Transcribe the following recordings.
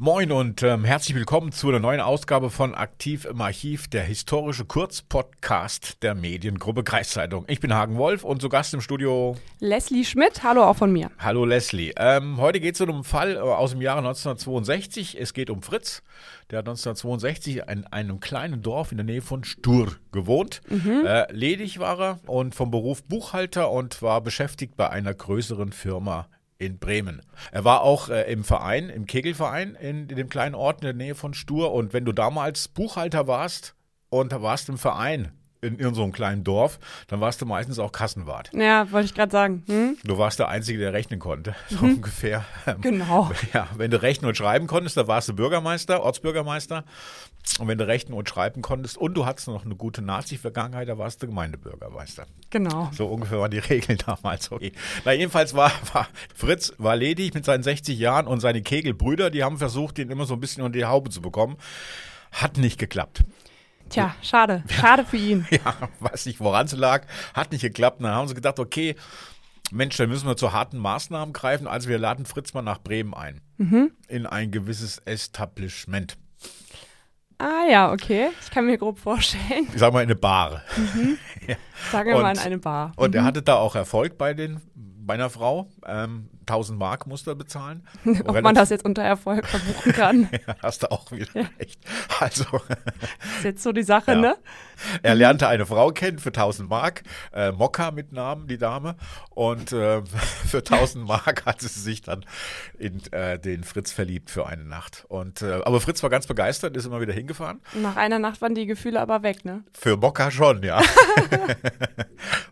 Moin und ähm, herzlich willkommen zu einer neuen Ausgabe von Aktiv im Archiv, der historische Kurzpodcast der Mediengruppe Kreiszeitung. Ich bin Hagen Wolf und zu Gast im Studio Leslie Schmidt. Hallo auch von mir. Hallo Leslie. Ähm, heute geht es um einen Fall äh, aus dem Jahre 1962. Es geht um Fritz. Der hat 1962 in einem kleinen Dorf in der Nähe von Stur gewohnt. Mhm. Äh, ledig war er und vom Beruf Buchhalter und war beschäftigt bei einer größeren Firma in Bremen. Er war auch äh, im Verein, im Kegelverein in, in, dem kleinen Ort in der Nähe von Stur. Und wenn du damals Buchhalter warst und warst im Verein, in, in so einem kleinen Dorf, dann warst du meistens auch Kassenwart. Ja, wollte ich gerade sagen. Hm? Du warst der Einzige, der rechnen konnte, so mhm. ungefähr. Genau. Ja, wenn du rechnen und schreiben konntest, da warst du Bürgermeister, Ortsbürgermeister. Und wenn du rechnen und schreiben konntest und du hattest noch eine gute Nazi-Vergangenheit, da warst du Gemeindebürgermeister. Genau. So ungefähr waren die Regeln damals. Okay. Na, jedenfalls war, war Fritz war ledig mit seinen 60 Jahren und seine Kegelbrüder, die haben versucht, ihn immer so ein bisschen unter die Haube zu bekommen. Hat nicht geklappt. Tja, schade. Schade für ihn. Ja, weiß nicht, woran es lag. Hat nicht geklappt. dann haben sie gedacht, okay, Mensch, dann müssen wir zu harten Maßnahmen greifen. Also wir laden Fritz mal nach Bremen ein. Mhm. In ein gewisses Establishment. Ah ja, okay. Ich kann mir grob vorstellen. Ich sag mal in eine Bar. Mhm. ja. Sagen wir mal in eine Bar. Und mhm. er hatte da auch Erfolg bei den bei einer Frau. Ähm, 1000 Mark musste er bezahlen. Ob man das jetzt unter Erfolg verbuchen kann. ja, hast du auch wieder ja. recht. Also. ist jetzt so die Sache, ja. ne? Er lernte eine Frau kennen für 1000 Mark, äh, Mokka mit Namen, die Dame. Und äh, für 1000 Mark hatte sie sich dann in äh, den Fritz verliebt für eine Nacht. Und, äh, aber Fritz war ganz begeistert, ist immer wieder hingefahren. Nach einer Nacht waren die Gefühle aber weg, ne? Für Mokka schon, ja.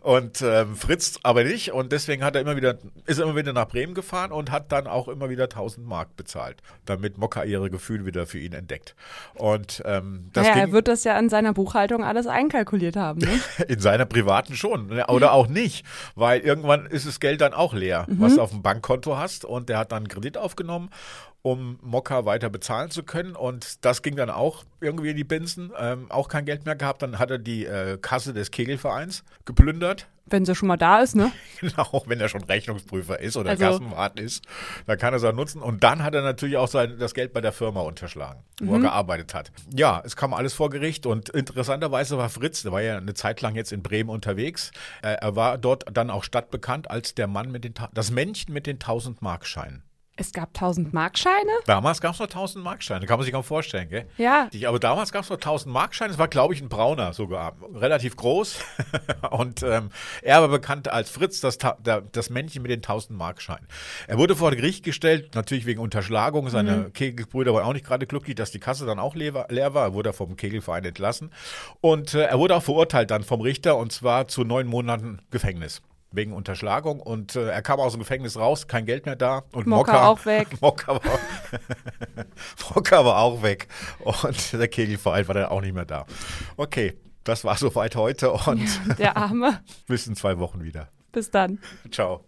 Und ähm, Fritz aber nicht. Und deswegen hat er immer wieder, ist er immer wieder nach Bremen gefahren und hat dann auch immer wieder 1000 Mark bezahlt, damit Mokka ihre Gefühle wieder für ihn entdeckt. Und ähm, das naja, er wird das ja in seiner Buchhaltung alles einkalkuliert haben. Ne? in seiner privaten schon ne? oder auch nicht, weil irgendwann ist das Geld dann auch leer, mhm. was du auf dem Bankkonto hast und der hat dann einen Kredit aufgenommen um Mokka weiter bezahlen zu können. Und das ging dann auch irgendwie in die Binsen. Ähm, auch kein Geld mehr gehabt. Dann hat er die äh, Kasse des Kegelvereins geplündert. Wenn sie schon mal da ist, ne? genau, wenn er schon Rechnungsprüfer ist oder also, Kassenwart ist, dann kann er es auch nutzen. Und dann hat er natürlich auch sein, das Geld bei der Firma unterschlagen, wo mhm. er gearbeitet hat. Ja, es kam alles vor Gericht und interessanterweise war Fritz, der war ja eine Zeit lang jetzt in Bremen unterwegs. Äh, er war dort dann auch stadtbekannt als der Mann mit den, das Männchen mit den 1000 Markscheinen. Es gab 1000 Markscheine? Damals gab es noch 1000 Markscheine, kann man sich kaum vorstellen, gell? Ja. aber damals gab es noch 1000 Markscheine, es war, glaube ich, ein brauner sogar, relativ groß. und ähm, er war bekannt als Fritz, das, das Männchen mit den 1000 Markscheinen. Er wurde vor Gericht gestellt, natürlich wegen Unterschlagung. Seine mhm. Kegelbrüder waren auch nicht gerade glücklich, dass die Kasse dann auch leer, leer war. Er wurde vom Kegelverein entlassen. Und äh, er wurde auch verurteilt dann vom Richter und zwar zu neun Monaten Gefängnis wegen Unterschlagung und äh, er kam aus dem Gefängnis raus, kein Geld mehr da und Mokka, Mokka auch weg. Mokka war, Mokka war auch weg und der Kegelverein war dann auch nicht mehr da. Okay, das war soweit heute und der Arme. bis in zwei Wochen wieder. Bis dann. Ciao.